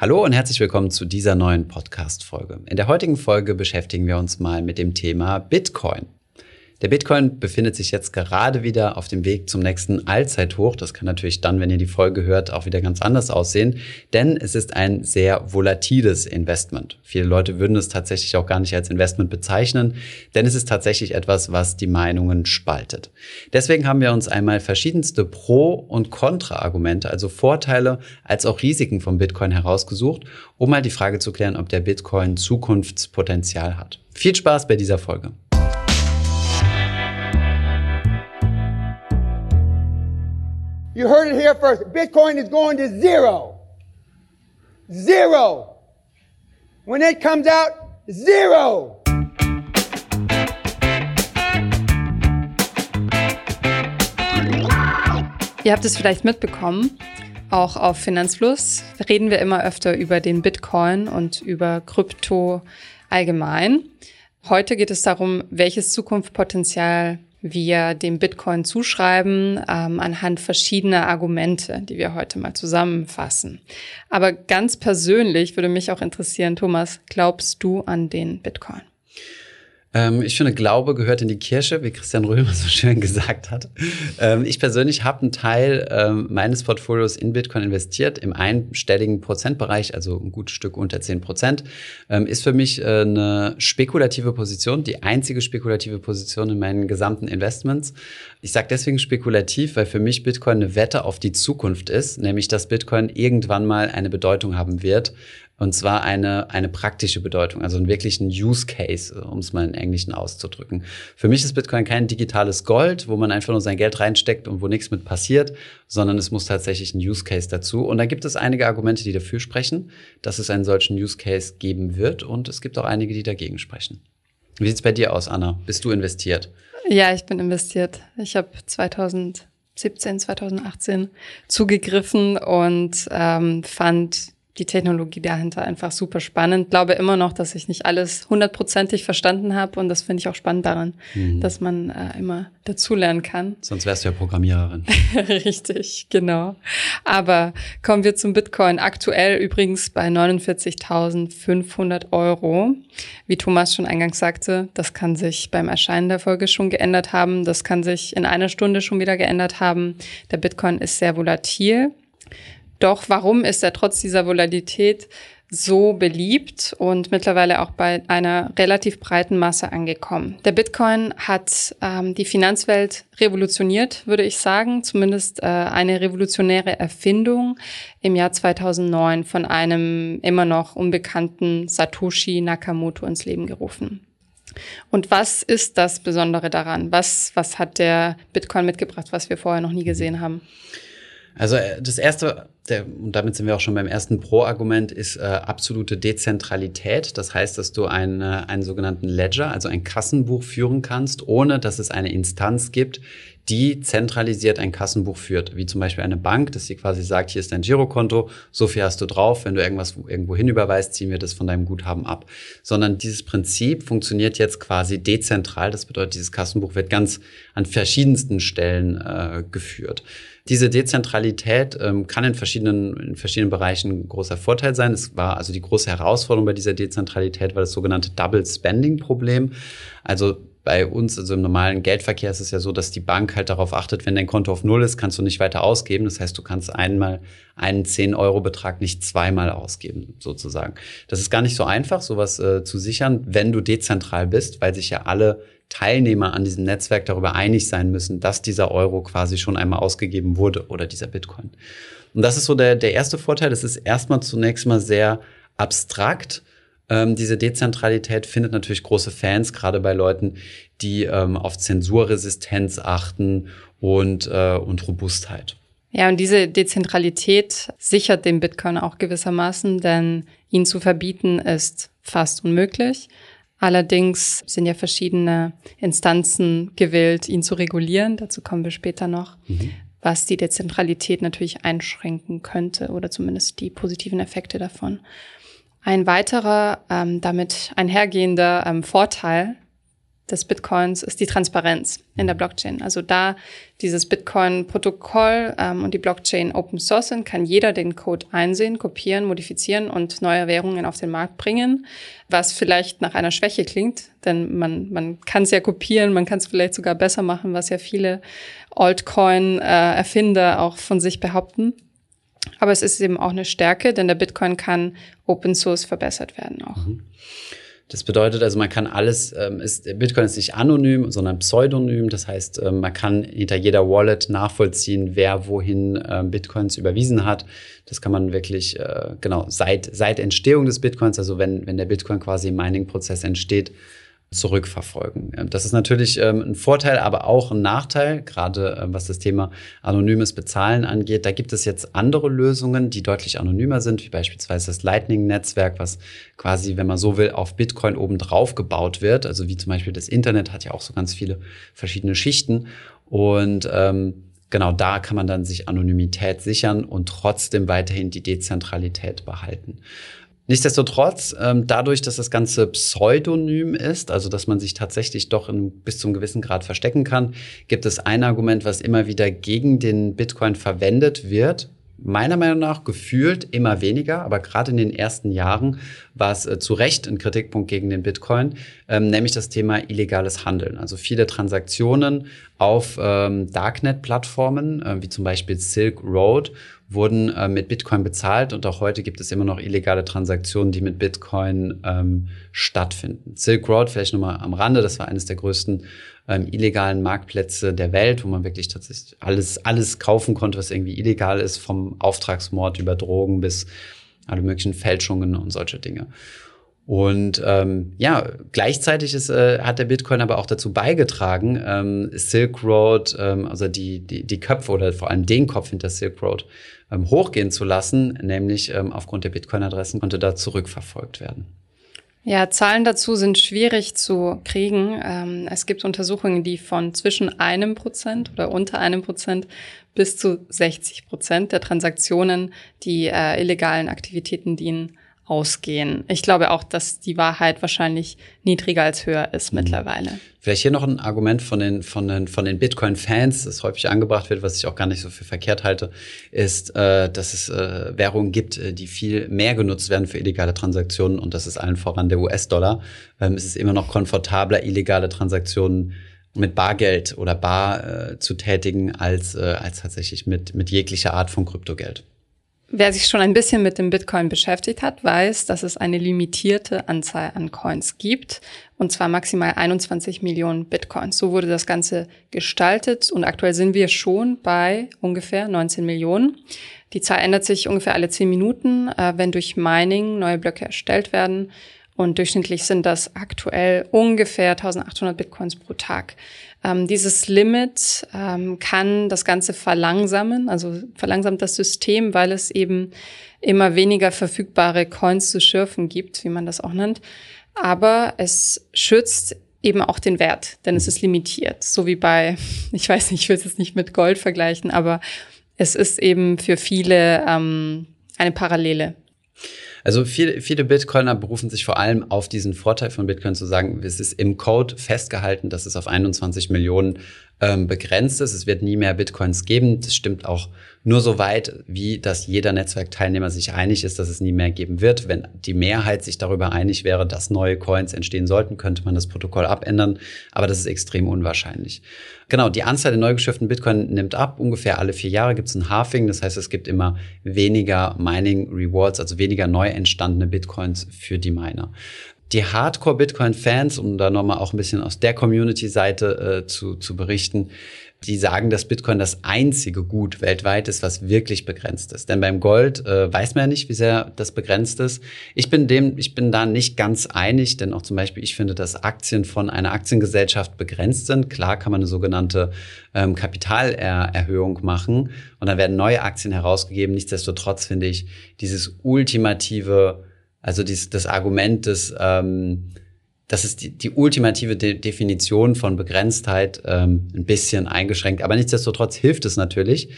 Hallo und herzlich willkommen zu dieser neuen Podcast-Folge. In der heutigen Folge beschäftigen wir uns mal mit dem Thema Bitcoin. Der Bitcoin befindet sich jetzt gerade wieder auf dem Weg zum nächsten Allzeithoch. Das kann natürlich dann, wenn ihr die Folge hört, auch wieder ganz anders aussehen, denn es ist ein sehr volatiles Investment. Viele Leute würden es tatsächlich auch gar nicht als Investment bezeichnen, denn es ist tatsächlich etwas, was die Meinungen spaltet. Deswegen haben wir uns einmal verschiedenste Pro- und Kontra-Argumente, also Vorteile als auch Risiken vom Bitcoin herausgesucht, um mal die Frage zu klären, ob der Bitcoin Zukunftspotenzial hat. Viel Spaß bei dieser Folge. You heard it here first. Bitcoin is going to zero. Zero. When it comes out, zero. Ihr habt es vielleicht mitbekommen, auch auf Finanzfluss reden wir immer öfter über den Bitcoin und über Krypto allgemein. Heute geht es darum, welches Zukunftspotenzial wir dem Bitcoin zuschreiben, ähm, anhand verschiedener Argumente, die wir heute mal zusammenfassen. Aber ganz persönlich würde mich auch interessieren, Thomas, glaubst du an den Bitcoin? Ähm, ich finde, Glaube gehört in die Kirche, wie Christian Römer so schön gesagt hat. Ähm, ich persönlich habe einen Teil ähm, meines Portfolios in Bitcoin investiert, im einstelligen Prozentbereich, also ein gutes Stück unter 10 Prozent. Ähm, ist für mich äh, eine spekulative Position, die einzige spekulative Position in meinen gesamten Investments. Ich sage deswegen spekulativ, weil für mich Bitcoin eine Wette auf die Zukunft ist, nämlich dass Bitcoin irgendwann mal eine Bedeutung haben wird, und zwar eine, eine praktische Bedeutung, also einen wirklichen Use Case, um es mal in Englischen auszudrücken. Für mich ist Bitcoin kein digitales Gold, wo man einfach nur sein Geld reinsteckt und wo nichts mit passiert, sondern es muss tatsächlich ein Use Case dazu. Und da gibt es einige Argumente, die dafür sprechen, dass es einen solchen Use Case geben wird. Und es gibt auch einige, die dagegen sprechen. Wie sieht's bei dir aus, Anna? Bist du investiert? Ja, ich bin investiert. Ich habe 2017, 2018 zugegriffen und ähm, fand die Technologie dahinter einfach super spannend. Glaube immer noch, dass ich nicht alles hundertprozentig verstanden habe und das finde ich auch spannend daran, mhm. dass man äh, immer dazulernen kann. Sonst wärst du ja Programmiererin. Richtig, genau. Aber kommen wir zum Bitcoin. Aktuell übrigens bei 49.500 Euro. Wie Thomas schon eingangs sagte, das kann sich beim Erscheinen der Folge schon geändert haben. Das kann sich in einer Stunde schon wieder geändert haben. Der Bitcoin ist sehr volatil. Doch warum ist er trotz dieser Volatilität so beliebt und mittlerweile auch bei einer relativ breiten Masse angekommen. Der Bitcoin hat ähm, die Finanzwelt revolutioniert, würde ich sagen, zumindest äh, eine revolutionäre Erfindung im Jahr 2009 von einem immer noch unbekannten Satoshi Nakamoto ins Leben gerufen. Und was ist das Besondere daran? Was, was hat der Bitcoin mitgebracht, was wir vorher noch nie gesehen haben? Also äh, das erste, der, und damit sind wir auch schon beim ersten Pro-Argument, ist äh, absolute Dezentralität. Das heißt, dass du einen, einen sogenannten Ledger, also ein Kassenbuch führen kannst, ohne dass es eine Instanz gibt, die zentralisiert ein Kassenbuch führt, wie zum Beispiel eine Bank, dass sie quasi sagt, hier ist dein Girokonto, so viel hast du drauf, wenn du irgendwas irgendwo hin überweist, ziehen wir das von deinem Guthaben ab. Sondern dieses Prinzip funktioniert jetzt quasi dezentral. Das bedeutet, dieses Kassenbuch wird ganz an verschiedensten Stellen äh, geführt. Diese Dezentralität ähm, kann in verschiedenen, in verschiedenen Bereichen ein großer Vorteil sein. Es war also die große Herausforderung bei dieser Dezentralität war das sogenannte Double Spending Problem. Also bei uns, also im normalen Geldverkehr ist es ja so, dass die Bank halt darauf achtet, wenn dein Konto auf Null ist, kannst du nicht weiter ausgeben. Das heißt, du kannst einmal einen 10-Euro-Betrag nicht zweimal ausgeben, sozusagen. Das ist gar nicht so einfach, sowas äh, zu sichern, wenn du dezentral bist, weil sich ja alle Teilnehmer an diesem Netzwerk darüber einig sein müssen, dass dieser Euro quasi schon einmal ausgegeben wurde oder dieser Bitcoin. Und das ist so der, der erste Vorteil. Das ist erstmal zunächst mal sehr abstrakt. Ähm, diese Dezentralität findet natürlich große Fans, gerade bei Leuten, die ähm, auf Zensurresistenz achten und, äh, und Robustheit. Ja, und diese Dezentralität sichert den Bitcoin auch gewissermaßen, denn ihn zu verbieten ist fast unmöglich. Allerdings sind ja verschiedene Instanzen gewillt, ihn zu regulieren. Dazu kommen wir später noch, mhm. was die Dezentralität natürlich einschränken könnte oder zumindest die positiven Effekte davon. Ein weiterer, ähm, damit einhergehender ähm, Vorteil des Bitcoins ist die Transparenz in der Blockchain. Also da dieses Bitcoin-Protokoll ähm, und die Blockchain Open Source sind, kann jeder den Code einsehen, kopieren, modifizieren und neue Währungen auf den Markt bringen, was vielleicht nach einer Schwäche klingt, denn man, man kann es ja kopieren, man kann es vielleicht sogar besser machen, was ja viele Altcoin-Erfinder äh, auch von sich behaupten. Aber es ist eben auch eine Stärke, denn der Bitcoin kann Open Source verbessert werden auch. Mhm. Das bedeutet also, man kann alles, ähm, ist, Bitcoin ist nicht anonym, sondern pseudonym. Das heißt, ähm, man kann hinter jeder Wallet nachvollziehen, wer wohin ähm, Bitcoins überwiesen hat. Das kann man wirklich, äh, genau, seit, seit Entstehung des Bitcoins, also wenn, wenn der Bitcoin quasi im Mining-Prozess entsteht, zurückverfolgen. Ähm, das ist natürlich ähm, ein Vorteil, aber auch ein Nachteil, gerade ähm, was das Thema anonymes Bezahlen angeht. Da gibt es jetzt andere Lösungen, die deutlich anonymer sind, wie beispielsweise das Lightning-Netzwerk, was quasi, wenn man so will, auf Bitcoin obendrauf gebaut wird. Also wie zum Beispiel das Internet hat ja auch so ganz viele verschiedene Schichten. Und ähm, genau da kann man dann sich Anonymität sichern und trotzdem weiterhin die Dezentralität behalten. Nichtsdestotrotz, ähm, dadurch, dass das Ganze pseudonym ist, also dass man sich tatsächlich doch in, bis zum gewissen Grad verstecken kann, gibt es ein Argument, was immer wieder gegen den Bitcoin verwendet wird, meiner Meinung nach gefühlt immer weniger, aber gerade in den ersten Jahren war es äh, zu Recht ein Kritikpunkt gegen den Bitcoin, ähm, nämlich das Thema illegales Handeln. Also viele Transaktionen auf ähm, Darknet-Plattformen, äh, wie zum Beispiel Silk Road, wurden äh, mit Bitcoin bezahlt und auch heute gibt es immer noch illegale Transaktionen, die mit Bitcoin ähm, stattfinden. Silk Road, vielleicht nochmal am Rande, das war eines der größten ähm, illegalen Marktplätze der Welt, wo man wirklich tatsächlich alles, alles kaufen konnte, was irgendwie illegal ist, vom Auftragsmord über Drogen bis alle möglichen Fälschungen und solche Dinge. Und ähm, ja, gleichzeitig ist, äh, hat der Bitcoin aber auch dazu beigetragen, ähm, Silk Road, ähm, also die, die, die Köpfe oder vor allem den Kopf hinter Silk Road ähm, hochgehen zu lassen, nämlich ähm, aufgrund der Bitcoin-Adressen konnte da zurückverfolgt werden. Ja, Zahlen dazu sind schwierig zu kriegen. Ähm, es gibt Untersuchungen, die von zwischen einem Prozent oder unter einem Prozent bis zu 60 Prozent der Transaktionen, die äh, illegalen Aktivitäten dienen, ausgehen. Ich glaube auch, dass die Wahrheit wahrscheinlich niedriger als höher ist mhm. mittlerweile. Vielleicht hier noch ein Argument von den, von den, von den Bitcoin-Fans, das häufig angebracht wird, was ich auch gar nicht so für verkehrt halte, ist, äh, dass es äh, Währungen gibt, äh, die viel mehr genutzt werden für illegale Transaktionen und das ist allen voran der US-Dollar. Ähm, es ist immer noch komfortabler, illegale Transaktionen mit Bargeld oder Bar äh, zu tätigen, als, äh, als tatsächlich mit, mit jeglicher Art von Kryptogeld. Wer sich schon ein bisschen mit dem Bitcoin beschäftigt hat, weiß, dass es eine limitierte Anzahl an Coins gibt, und zwar maximal 21 Millionen Bitcoins. So wurde das Ganze gestaltet und aktuell sind wir schon bei ungefähr 19 Millionen. Die Zahl ändert sich ungefähr alle 10 Minuten, äh, wenn durch Mining neue Blöcke erstellt werden. Und durchschnittlich sind das aktuell ungefähr 1800 Bitcoins pro Tag. Ähm, dieses Limit ähm, kann das Ganze verlangsamen, also verlangsamt das System, weil es eben immer weniger verfügbare Coins zu schürfen gibt, wie man das auch nennt. Aber es schützt eben auch den Wert, denn es ist limitiert. So wie bei, ich weiß nicht, ich will es jetzt nicht mit Gold vergleichen, aber es ist eben für viele ähm, eine Parallele. Also viele, viele Bitcoiner berufen sich vor allem auf diesen Vorteil von Bitcoin zu sagen, es ist im Code festgehalten, dass es auf 21 Millionen ähm, begrenzt ist. Es wird nie mehr Bitcoins geben. Das stimmt auch nur so weit, wie dass jeder Netzwerkteilnehmer sich einig ist, dass es nie mehr geben wird. Wenn die Mehrheit sich darüber einig wäre, dass neue Coins entstehen sollten, könnte man das Protokoll abändern. Aber das ist extrem unwahrscheinlich. Genau, die Anzahl der neu geschifften Bitcoin nimmt ab. Ungefähr alle vier Jahre gibt es ein Halving. Das heißt, es gibt immer weniger Mining Rewards, also weniger neu entstandene Bitcoins für die Miner die Hardcore-Bitcoin-Fans, um da nochmal auch ein bisschen aus der Community-Seite äh, zu, zu berichten, die sagen, dass Bitcoin das einzige Gut weltweit ist, was wirklich begrenzt ist. Denn beim Gold äh, weiß man ja nicht, wie sehr das begrenzt ist. Ich bin dem, ich bin da nicht ganz einig, denn auch zum Beispiel ich finde, dass Aktien von einer Aktiengesellschaft begrenzt sind. Klar kann man eine sogenannte ähm, Kapitalerhöhung machen und dann werden neue Aktien herausgegeben. Nichtsdestotrotz finde ich dieses ultimative also dies, das Argument des, ähm, das ist die, die ultimative De Definition von Begrenztheit ähm, ein bisschen eingeschränkt. Aber nichtsdestotrotz hilft es natürlich,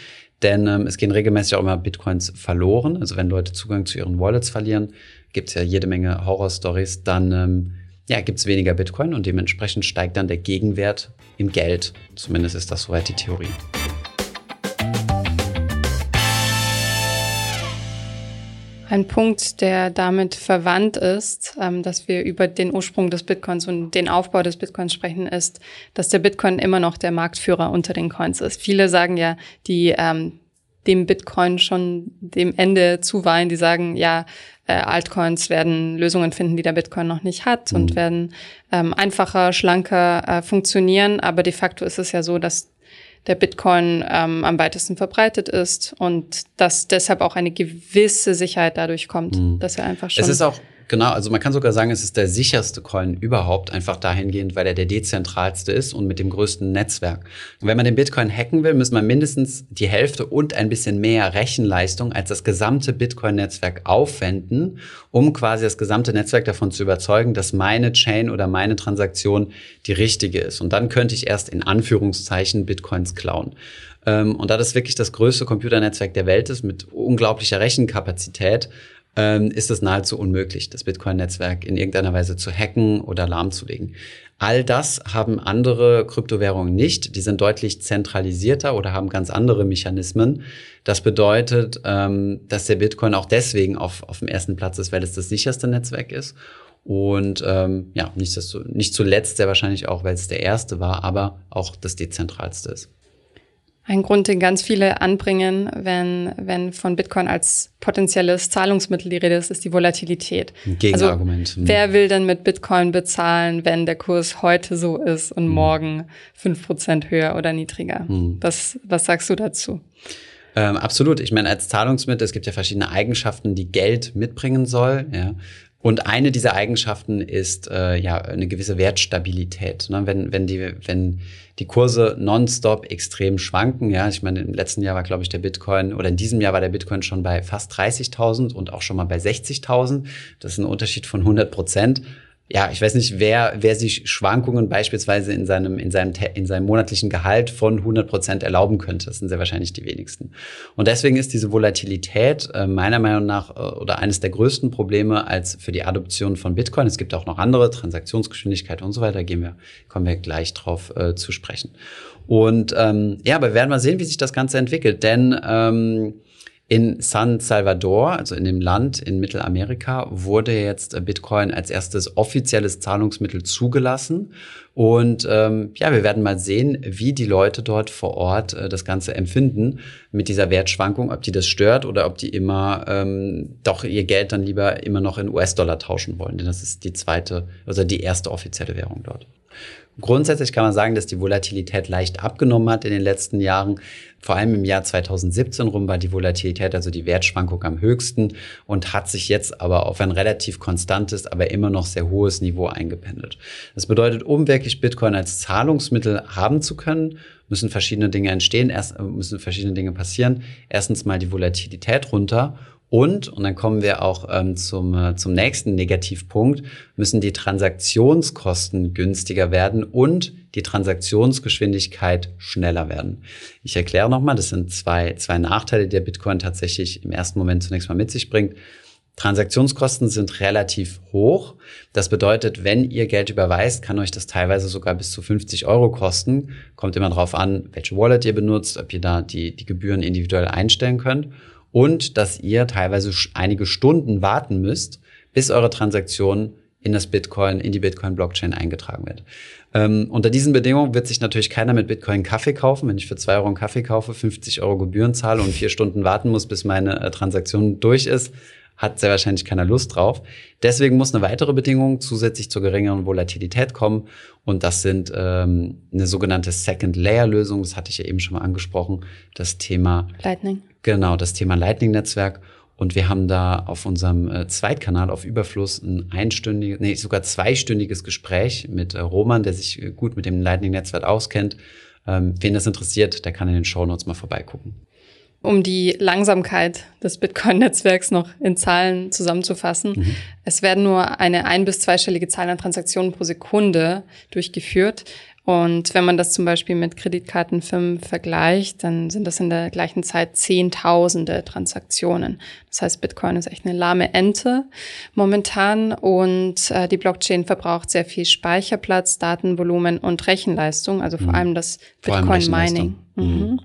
denn ähm, es gehen regelmäßig auch immer Bitcoins verloren. Also wenn Leute Zugang zu ihren Wallets verlieren, gibt es ja jede Menge Horror-Stories, dann ähm, ja, gibt es weniger Bitcoin und dementsprechend steigt dann der Gegenwert im Geld. Zumindest ist das soweit die Theorie. Ein Punkt, der damit verwandt ist, ähm, dass wir über den Ursprung des Bitcoins und den Aufbau des Bitcoins sprechen, ist, dass der Bitcoin immer noch der Marktführer unter den Coins ist. Viele sagen ja, die ähm, dem Bitcoin schon dem Ende zuweihen, die sagen, ja, äh, Altcoins werden Lösungen finden, die der Bitcoin noch nicht hat mhm. und werden ähm, einfacher, schlanker äh, funktionieren. Aber de facto ist es ja so, dass der Bitcoin ähm, am weitesten verbreitet ist und dass deshalb auch eine gewisse Sicherheit dadurch kommt, mhm. dass er einfach schon. Es ist auch Genau, also man kann sogar sagen, es ist der sicherste Coin überhaupt, einfach dahingehend, weil er der dezentralste ist und mit dem größten Netzwerk. Und wenn man den Bitcoin hacken will, muss man mindestens die Hälfte und ein bisschen mehr Rechenleistung als das gesamte Bitcoin-Netzwerk aufwenden, um quasi das gesamte Netzwerk davon zu überzeugen, dass meine Chain oder meine Transaktion die richtige ist. Und dann könnte ich erst in Anführungszeichen Bitcoins klauen. Ähm, und da das wirklich das größte Computernetzwerk der Welt ist, mit unglaublicher Rechenkapazität, ähm, ist es nahezu unmöglich, das Bitcoin-Netzwerk in irgendeiner Weise zu hacken oder lahmzulegen. All das haben andere Kryptowährungen nicht. Die sind deutlich zentralisierter oder haben ganz andere Mechanismen. Das bedeutet, ähm, dass der Bitcoin auch deswegen auf, auf dem ersten Platz ist, weil es das sicherste Netzwerk ist. Und ähm, ja, nicht, nicht zuletzt sehr wahrscheinlich auch, weil es der erste war, aber auch das dezentralste ist. Ein Grund, den ganz viele anbringen, wenn, wenn von Bitcoin als potenzielles Zahlungsmittel die Rede ist, ist die Volatilität. Ein Gegenargument. Also, wer will denn mit Bitcoin bezahlen, wenn der Kurs heute so ist und mhm. morgen fünf Prozent höher oder niedriger? Mhm. Was, was sagst du dazu? Ähm, absolut. Ich meine, als Zahlungsmittel, es gibt ja verschiedene Eigenschaften, die Geld mitbringen soll. Ja. Und eine dieser Eigenschaften ist äh, ja eine gewisse Wertstabilität. Ne? Wenn, wenn, die, wenn die Kurse nonstop extrem schwanken, ja, ich meine, im letzten Jahr war, glaube ich, der Bitcoin oder in diesem Jahr war der Bitcoin schon bei fast 30.000 und auch schon mal bei 60.000. Das ist ein Unterschied von 100 Prozent ja, ich weiß nicht, wer, wer sich Schwankungen beispielsweise in seinem, in seinem, in seinem monatlichen Gehalt von 100 Prozent erlauben könnte. Das sind sehr wahrscheinlich die wenigsten. Und deswegen ist diese Volatilität äh, meiner Meinung nach äh, oder eines der größten Probleme als für die Adoption von Bitcoin. Es gibt auch noch andere, Transaktionsgeschwindigkeit und so weiter, gehen wir, kommen wir gleich drauf äh, zu sprechen. Und ähm, ja, aber wir werden mal sehen, wie sich das Ganze entwickelt. Denn ähm, in San Salvador, also in dem Land in Mittelamerika, wurde jetzt Bitcoin als erstes offizielles Zahlungsmittel zugelassen. Und ähm, ja, wir werden mal sehen, wie die Leute dort vor Ort äh, das Ganze empfinden mit dieser Wertschwankung, ob die das stört oder ob die immer ähm, doch ihr Geld dann lieber immer noch in US-Dollar tauschen wollen. Denn das ist die zweite, also die erste offizielle Währung dort. Grundsätzlich kann man sagen, dass die Volatilität leicht abgenommen hat in den letzten Jahren. Vor allem im Jahr 2017 rum war die Volatilität, also die Wertschwankung am höchsten und hat sich jetzt aber auf ein relativ konstantes, aber immer noch sehr hohes Niveau eingependelt. Das bedeutet, um wirklich Bitcoin als Zahlungsmittel haben zu können, müssen verschiedene Dinge entstehen, erst müssen verschiedene Dinge passieren. Erstens mal die Volatilität runter und, und dann kommen wir auch ähm, zum, äh, zum nächsten Negativpunkt, müssen die Transaktionskosten günstiger werden und die Transaktionsgeschwindigkeit schneller werden. Ich erkläre nochmal, das sind zwei, zwei Nachteile, die der Bitcoin tatsächlich im ersten Moment zunächst mal mit sich bringt. Transaktionskosten sind relativ hoch. Das bedeutet, wenn ihr Geld überweist, kann euch das teilweise sogar bis zu 50 Euro kosten. Kommt immer darauf an, welche Wallet ihr benutzt, ob ihr da die, die Gebühren individuell einstellen könnt und dass ihr teilweise einige Stunden warten müsst, bis eure Transaktion in das Bitcoin, in die Bitcoin-Blockchain eingetragen wird. Ähm, unter diesen Bedingungen wird sich natürlich keiner mit Bitcoin Kaffee kaufen. Wenn ich für zwei Euro einen Kaffee kaufe, 50 Euro Gebühren zahle und vier Stunden warten muss, bis meine äh, Transaktion durch ist, hat sehr wahrscheinlich keiner Lust drauf. Deswegen muss eine weitere Bedingung zusätzlich zur geringeren Volatilität kommen. Und das sind ähm, eine sogenannte Second-Layer-Lösung. Das hatte ich ja eben schon mal angesprochen. Das Thema Lightning. Genau, das Thema Lightning-Netzwerk. Und wir haben da auf unserem äh, Zweitkanal auf Überfluss ein einstündiges, nee, sogar zweistündiges Gespräch mit äh, Roman, der sich äh, gut mit dem Lightning-Netzwerk auskennt. Ähm, wen das interessiert, der kann in den Show Notes mal vorbeigucken. Um die Langsamkeit des Bitcoin-Netzwerks noch in Zahlen zusammenzufassen. Mhm. Es werden nur eine ein- bis zweistellige Zahl an Transaktionen pro Sekunde durchgeführt. Und wenn man das zum Beispiel mit Kreditkartenfirmen vergleicht, dann sind das in der gleichen Zeit Zehntausende Transaktionen. Das heißt, Bitcoin ist echt eine lahme Ente momentan und äh, die Blockchain verbraucht sehr viel Speicherplatz, Datenvolumen und Rechenleistung, also vor mhm. allem das Bitcoin-Mining. Mhm. mhm.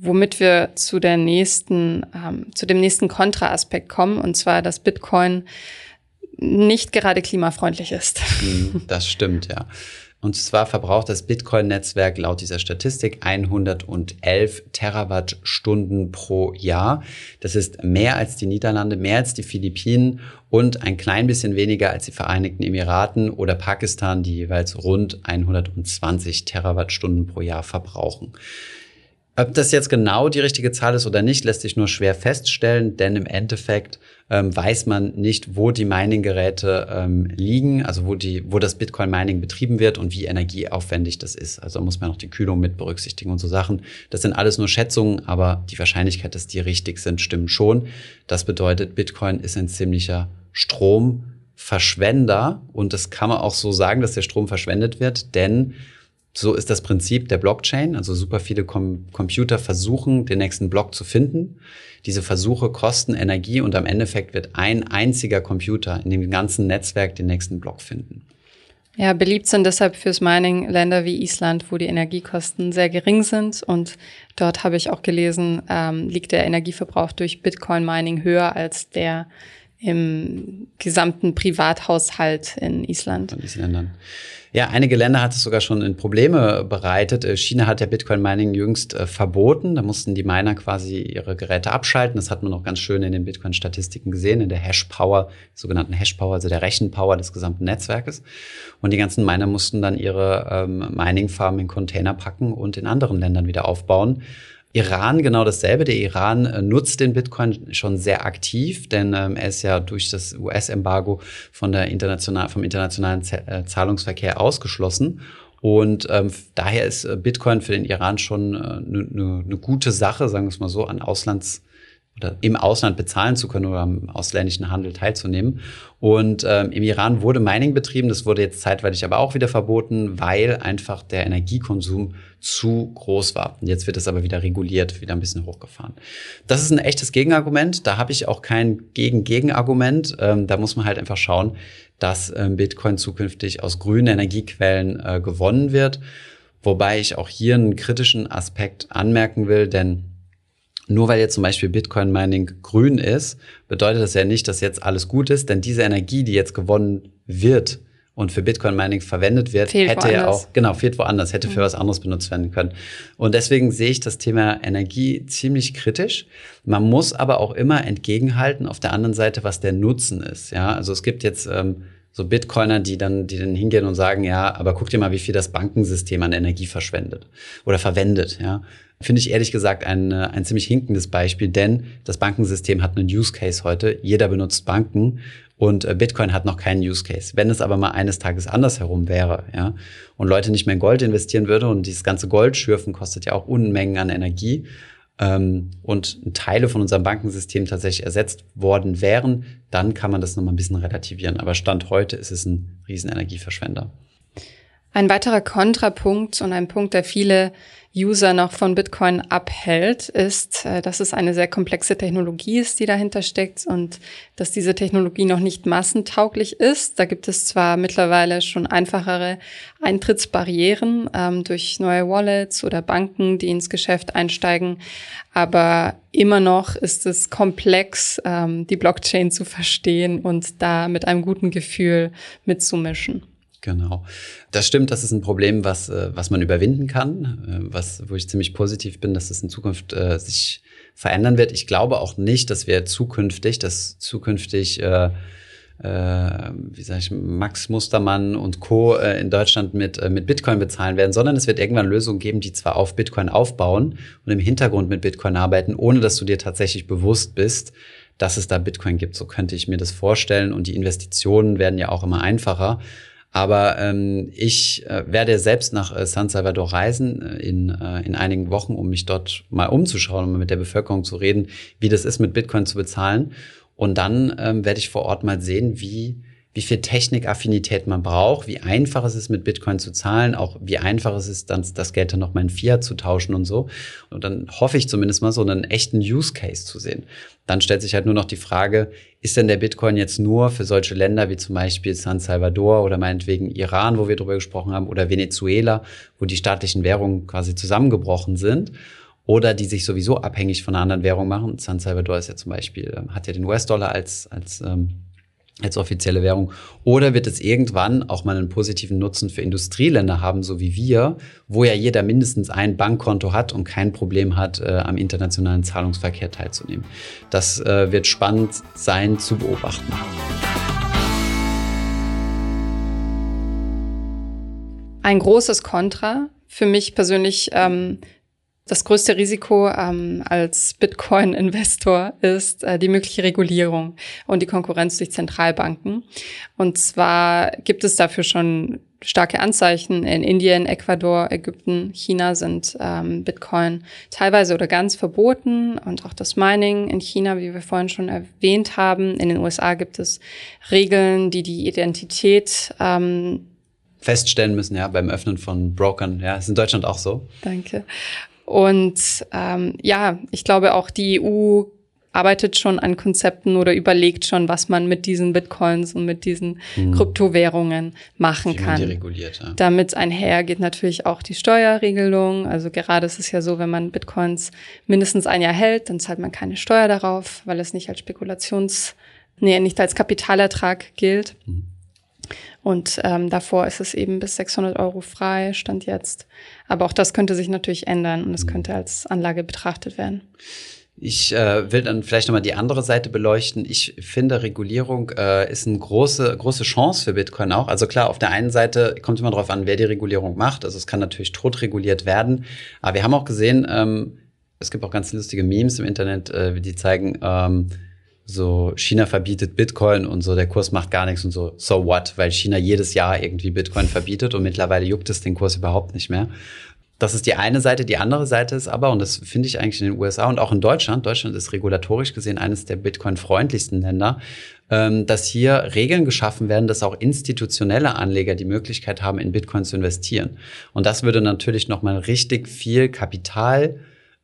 Womit wir zu der nächsten, ähm, zu dem nächsten Kontraaspekt kommen, und zwar, dass Bitcoin nicht gerade klimafreundlich ist. Mhm, das stimmt, ja. Und zwar verbraucht das Bitcoin-Netzwerk laut dieser Statistik 111 Terawattstunden pro Jahr. Das ist mehr als die Niederlande, mehr als die Philippinen und ein klein bisschen weniger als die Vereinigten Emiraten oder Pakistan, die jeweils rund 120 Terawattstunden pro Jahr verbrauchen. Ob das jetzt genau die richtige Zahl ist oder nicht, lässt sich nur schwer feststellen, denn im Endeffekt ähm, weiß man nicht, wo die Mining-Geräte ähm, liegen, also wo, die, wo das Bitcoin-Mining betrieben wird und wie energieaufwendig das ist. Also muss man noch die Kühlung mit berücksichtigen und so Sachen. Das sind alles nur Schätzungen, aber die Wahrscheinlichkeit, dass die richtig sind, stimmt schon. Das bedeutet, Bitcoin ist ein ziemlicher Stromverschwender und das kann man auch so sagen, dass der Strom verschwendet wird, denn so ist das Prinzip der Blockchain. Also super viele Com Computer versuchen, den nächsten Block zu finden. Diese Versuche kosten Energie und am Endeffekt wird ein einziger Computer in dem ganzen Netzwerk den nächsten Block finden. Ja, beliebt sind deshalb fürs Mining Länder wie Island, wo die Energiekosten sehr gering sind. Und dort habe ich auch gelesen, ähm, liegt der Energieverbrauch durch Bitcoin Mining höher als der im gesamten Privathaushalt in Island. Von Isländern. Ja, einige Länder hat es sogar schon in Probleme bereitet. Äh, China hat ja Bitcoin-Mining jüngst äh, verboten. Da mussten die Miner quasi ihre Geräte abschalten. Das hat man auch ganz schön in den Bitcoin-Statistiken gesehen, in der Hash-Power, sogenannten Hash-Power, also der Rechenpower des gesamten Netzwerkes. Und die ganzen Miner mussten dann ihre ähm, Mining-Farmen in Container packen und in anderen Ländern wieder aufbauen. Iran genau dasselbe. Der Iran äh, nutzt den Bitcoin schon sehr aktiv, denn ähm, er ist ja durch das US-Embargo von der international, vom internationalen Z äh, Zahlungsverkehr ausgeschlossen. Und ähm, daher ist äh, Bitcoin für den Iran schon eine äh, ne, ne, ne gute Sache, sagen wir es mal so, an Auslands oder im Ausland bezahlen zu können oder am ausländischen Handel teilzunehmen. Und ähm, im Iran wurde Mining betrieben, das wurde jetzt zeitweilig aber auch wieder verboten, weil einfach der Energiekonsum zu groß war. Und jetzt wird es aber wieder reguliert, wieder ein bisschen hochgefahren. Das ist ein echtes Gegenargument. Da habe ich auch kein Gegen-Gegenargument. Ähm, da muss man halt einfach schauen, dass ähm, Bitcoin zukünftig aus grünen Energiequellen äh, gewonnen wird. Wobei ich auch hier einen kritischen Aspekt anmerken will, denn nur weil jetzt zum Beispiel Bitcoin Mining grün ist, bedeutet das ja nicht, dass jetzt alles gut ist, denn diese Energie, die jetzt gewonnen wird und für Bitcoin Mining verwendet wird, fehlt hätte ja auch, genau, fehlt woanders, hätte für mhm. was anderes benutzt werden können. Und deswegen sehe ich das Thema Energie ziemlich kritisch. Man muss aber auch immer entgegenhalten auf der anderen Seite, was der Nutzen ist. Ja, also es gibt jetzt, ähm, so Bitcoiner, die dann, die dann hingehen und sagen, ja, aber guck dir mal, wie viel das Bankensystem an Energie verschwendet oder verwendet, ja. Finde ich ehrlich gesagt ein, äh, ein ziemlich hinkendes Beispiel, denn das Bankensystem hat einen Use Case heute. Jeder benutzt Banken und äh, Bitcoin hat noch keinen Use Case. Wenn es aber mal eines Tages andersherum wäre, ja, und Leute nicht mehr in Gold investieren würde und dieses ganze Gold schürfen kostet ja auch Unmengen an Energie, ähm, und Teile von unserem Bankensystem tatsächlich ersetzt worden wären, dann kann man das nochmal ein bisschen relativieren. Aber Stand heute ist es ein Riesenenergieverschwender. Ein weiterer Kontrapunkt und ein Punkt, der viele User noch von Bitcoin abhält, ist, äh, dass es eine sehr komplexe Technologie ist, die dahinter steckt und dass diese Technologie noch nicht massentauglich ist. Da gibt es zwar mittlerweile schon einfachere Eintrittsbarrieren ähm, durch neue Wallets oder Banken, die ins Geschäft einsteigen, aber immer noch ist es komplex, ähm, die Blockchain zu verstehen und da mit einem guten Gefühl mitzumischen. Genau. Das stimmt, das ist ein Problem, was, äh, was man überwinden kann, äh, was, wo ich ziemlich positiv bin, dass es in Zukunft äh, sich verändern wird. Ich glaube auch nicht, dass wir zukünftig, dass zukünftig äh, äh, wie sage ich, Max Mustermann und Co. Äh, in Deutschland mit, mit Bitcoin bezahlen werden, sondern es wird irgendwann Lösungen geben, die zwar auf Bitcoin aufbauen und im Hintergrund mit Bitcoin arbeiten, ohne dass du dir tatsächlich bewusst bist, dass es da Bitcoin gibt. So könnte ich mir das vorstellen. Und die Investitionen werden ja auch immer einfacher. Aber ähm, ich äh, werde selbst nach äh, San Salvador reisen äh, in, äh, in einigen Wochen, um mich dort mal umzuschauen um mit der Bevölkerung zu reden, wie das ist, mit Bitcoin zu bezahlen. Und dann ähm, werde ich vor Ort mal sehen, wie wie viel Technikaffinität man braucht, wie einfach es ist, mit Bitcoin zu zahlen, auch wie einfach es ist, dann das Geld dann nochmal in Fiat zu tauschen und so. Und dann hoffe ich zumindest mal so einen echten Use Case zu sehen. Dann stellt sich halt nur noch die Frage, ist denn der Bitcoin jetzt nur für solche Länder wie zum Beispiel San Salvador oder meinetwegen Iran, wo wir drüber gesprochen haben, oder Venezuela, wo die staatlichen Währungen quasi zusammengebrochen sind? oder die sich sowieso abhängig von einer anderen Währung machen. San Salvador ist ja zum Beispiel, ähm, hat ja den US-Dollar als, als ähm, als offizielle Währung? Oder wird es irgendwann auch mal einen positiven Nutzen für Industrieländer haben, so wie wir, wo ja jeder mindestens ein Bankkonto hat und kein Problem hat, äh, am internationalen Zahlungsverkehr teilzunehmen? Das äh, wird spannend sein zu beobachten. Ein großes Kontra für mich persönlich ähm, das größte Risiko ähm, als Bitcoin-Investor ist äh, die mögliche Regulierung und die Konkurrenz durch Zentralbanken. Und zwar gibt es dafür schon starke Anzeichen. In Indien, Ecuador, Ägypten, China sind ähm, Bitcoin teilweise oder ganz verboten und auch das Mining in China, wie wir vorhin schon erwähnt haben. In den USA gibt es Regeln, die die Identität ähm, feststellen müssen, ja, beim Öffnen von Brokern. Ja, ist in Deutschland auch so. Danke. Und ähm, ja, ich glaube auch die EU arbeitet schon an Konzepten oder überlegt schon, was man mit diesen Bitcoins und mit diesen mhm. Kryptowährungen machen kann. Reguliert, ja. Damit einher geht natürlich auch die Steuerregelung. Also gerade ist es ja so, wenn man Bitcoins mindestens ein Jahr hält, dann zahlt man keine Steuer darauf, weil es nicht als Spekulations, nee, nicht als Kapitalertrag gilt. Mhm. Und ähm, davor ist es eben bis 600 Euro frei, stand jetzt. Aber auch das könnte sich natürlich ändern und es mhm. könnte als Anlage betrachtet werden. Ich äh, will dann vielleicht nochmal die andere Seite beleuchten. Ich finde, Regulierung äh, ist eine große, große Chance für Bitcoin auch. Also klar, auf der einen Seite kommt immer darauf an, wer die Regulierung macht. Also es kann natürlich tot reguliert werden. Aber wir haben auch gesehen, ähm, es gibt auch ganz lustige Memes im Internet, äh, die zeigen, ähm, so China verbietet Bitcoin und so der Kurs macht gar nichts und so so what, weil China jedes Jahr irgendwie Bitcoin verbietet und mittlerweile juckt es den Kurs überhaupt nicht mehr. Das ist die eine Seite. Die andere Seite ist aber, und das finde ich eigentlich in den USA und auch in Deutschland, Deutschland ist regulatorisch gesehen eines der Bitcoin-freundlichsten Länder, ähm, dass hier Regeln geschaffen werden, dass auch institutionelle Anleger die Möglichkeit haben, in Bitcoin zu investieren. Und das würde natürlich nochmal richtig viel Kapital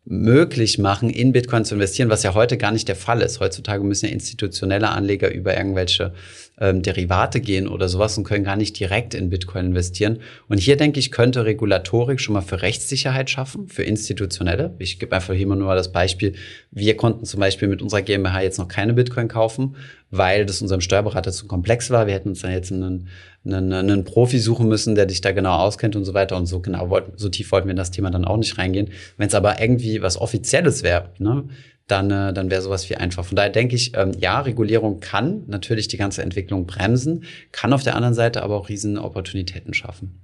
möglich machen, in Bitcoin zu investieren, was ja heute gar nicht der Fall ist. Heutzutage müssen ja institutionelle Anleger über irgendwelche ähm, Derivate gehen oder sowas und können gar nicht direkt in Bitcoin investieren. Und hier denke ich, könnte Regulatorik schon mal für Rechtssicherheit schaffen, für institutionelle. Ich gebe einfach hier mal nur das Beispiel. Wir konnten zum Beispiel mit unserer GmbH jetzt noch keine Bitcoin kaufen, weil das unserem Steuerberater zu komplex war. Wir hätten uns dann jetzt einen, einen, einen Profi suchen müssen, der dich da genau auskennt und so weiter. Und so genau wollten, so tief wollten wir in das Thema dann auch nicht reingehen. Wenn es aber irgendwie was Offizielles wäre, ne, dann, äh, dann wäre sowas viel einfach. Von daher denke ich, ähm, ja, Regulierung kann natürlich die ganze Entwicklung bremsen, kann auf der anderen Seite aber auch riesen Opportunitäten schaffen.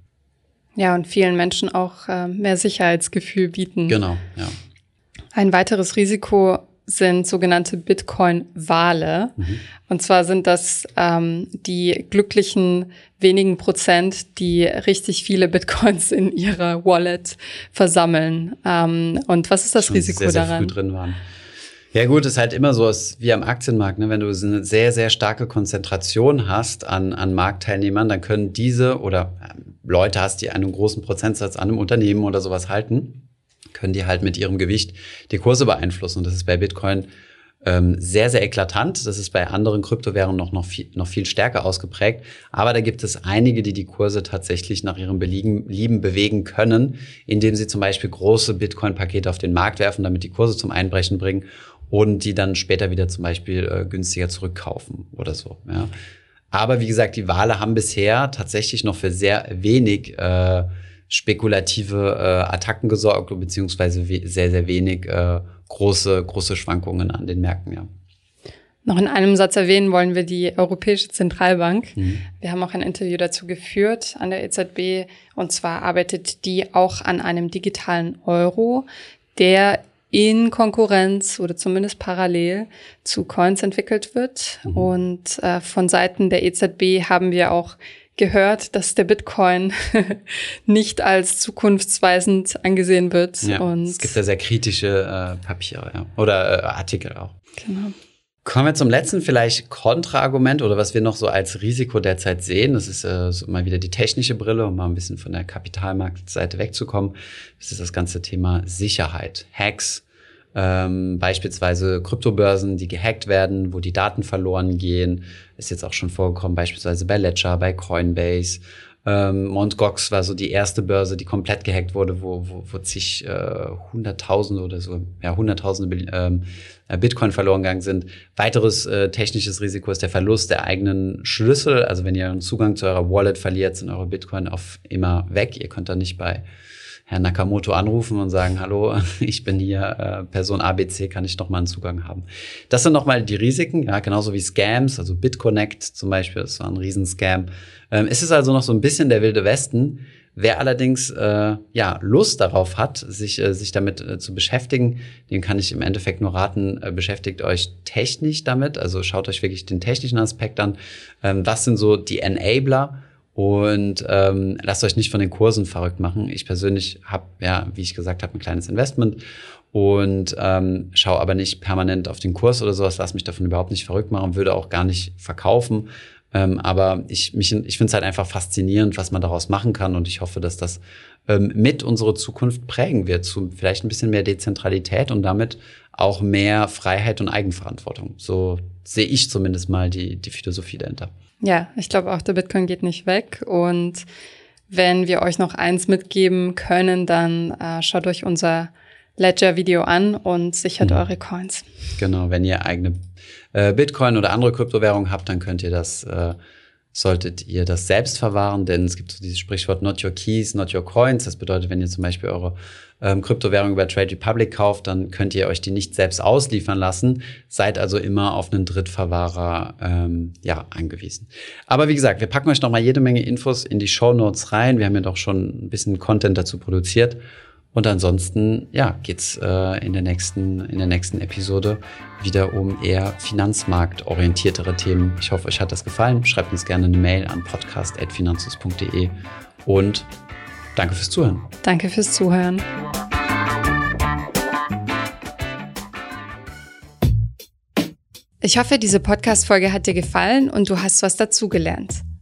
Ja, und vielen Menschen auch äh, mehr Sicherheitsgefühl bieten. Genau, ja. Ein weiteres Risiko sind sogenannte Bitcoin-Wale. Mhm. Und zwar sind das ähm, die glücklichen wenigen Prozent, die richtig viele Bitcoins in ihrer Wallet versammeln. Ähm, und was ist das Schon Risiko sehr, sehr daran? Früh drin waren. Ja gut, ist halt immer so, ist wie am Aktienmarkt, ne? wenn du eine sehr, sehr starke Konzentration hast an, an Marktteilnehmern, dann können diese oder äh, Leute hast, die einen großen Prozentsatz an einem Unternehmen oder sowas halten, können die halt mit ihrem Gewicht die Kurse beeinflussen. Und das ist bei Bitcoin ähm, sehr, sehr eklatant. Das ist bei anderen Kryptowährungen noch, noch, viel, noch viel stärker ausgeprägt. Aber da gibt es einige, die die Kurse tatsächlich nach ihrem Belieben, Lieben bewegen können, indem sie zum Beispiel große Bitcoin-Pakete auf den Markt werfen, damit die Kurse zum Einbrechen bringen und die dann später wieder zum Beispiel äh, günstiger zurückkaufen oder so. Ja. Aber wie gesagt, die Wale haben bisher tatsächlich noch für sehr wenig äh, spekulative äh, Attacken gesorgt, beziehungsweise sehr, sehr wenig äh, große, große Schwankungen an den Märkten, ja. Noch in einem Satz erwähnen wollen wir die Europäische Zentralbank. Mhm. Wir haben auch ein Interview dazu geführt an der EZB. Und zwar arbeitet die auch an einem digitalen Euro, der in Konkurrenz oder zumindest parallel zu Coins entwickelt wird. Mhm. Und äh, von Seiten der EZB haben wir auch gehört, dass der Bitcoin nicht als zukunftsweisend angesehen wird. Ja, und es gibt da sehr kritische äh, Papiere ja. oder äh, Artikel auch. Genau. Kommen wir zum letzten vielleicht Kontraargument oder was wir noch so als Risiko derzeit sehen. Das ist äh, so mal wieder die technische Brille, um mal ein bisschen von der Kapitalmarktseite wegzukommen. Das ist das ganze Thema Sicherheit, Hacks, ähm, beispielsweise Kryptobörsen, die gehackt werden, wo die Daten verloren gehen. Ist jetzt auch schon vorgekommen, beispielsweise bei Ledger, bei Coinbase. Ähm, Mt. Gox war so die erste Börse, die komplett gehackt wurde, wo, wo, wo zig äh, Hunderttausende oder so, ja, Hunderttausende ähm, äh, Bitcoin verloren gegangen sind. Weiteres äh, technisches Risiko ist der Verlust der eigenen Schlüssel. Also wenn ihr einen Zugang zu eurer Wallet verliert, sind eure Bitcoin auf immer weg. Ihr könnt da nicht bei Herrn Nakamoto anrufen und sagen, hallo, ich bin hier äh, Person ABC, kann ich noch mal einen Zugang haben. Das sind nochmal die Risiken, ja, genauso wie Scams, also BitConnect zum Beispiel, das war ein Riesenscam. Ähm, es ist also noch so ein bisschen der wilde Westen. Wer allerdings äh, ja Lust darauf hat, sich äh, sich damit äh, zu beschäftigen, den kann ich im Endeffekt nur raten: äh, beschäftigt euch technisch damit. Also schaut euch wirklich den technischen Aspekt an. Ähm, was sind so die Enabler? Und ähm, lasst euch nicht von den Kursen verrückt machen. Ich persönlich habe, ja, wie ich gesagt habe, ein kleines Investment und ähm, schaue aber nicht permanent auf den Kurs oder sowas, lass mich davon überhaupt nicht verrückt machen, würde auch gar nicht verkaufen. Ähm, aber ich, mich, ich finde es halt einfach faszinierend, was man daraus machen kann und ich hoffe, dass das ähm, mit unsere Zukunft prägen wird, zu vielleicht ein bisschen mehr Dezentralität und damit auch mehr Freiheit und Eigenverantwortung. So sehe ich zumindest mal die, die Philosophie dahinter. Ja, ich glaube auch, der Bitcoin geht nicht weg. Und wenn wir euch noch eins mitgeben können, dann äh, schaut euch unser Ledger-Video an und sichert mhm. eure Coins. Genau, wenn ihr eigene äh, Bitcoin oder andere Kryptowährungen habt, dann könnt ihr das, äh, solltet ihr das selbst verwahren, denn es gibt so dieses Sprichwort Not Your Keys, Not Your Coins. Das bedeutet, wenn ihr zum Beispiel eure ähm, Kryptowährung über Trade Republic kauft, dann könnt ihr euch die nicht selbst ausliefern lassen. Seid also immer auf einen Drittverwahrer ähm, ja, angewiesen. Aber wie gesagt, wir packen euch noch mal jede Menge Infos in die Show Notes rein. Wir haben ja doch schon ein bisschen Content dazu produziert. Und ansonsten, ja, geht's äh, in der nächsten in der nächsten Episode wieder um eher finanzmarktorientiertere Themen. Ich hoffe, euch hat das gefallen. Schreibt uns gerne eine Mail an podcast@finanzus.de und Danke fürs Zuhören. Danke fürs Zuhören. Ich hoffe, diese Podcast-Folge hat dir gefallen und du hast was dazugelernt.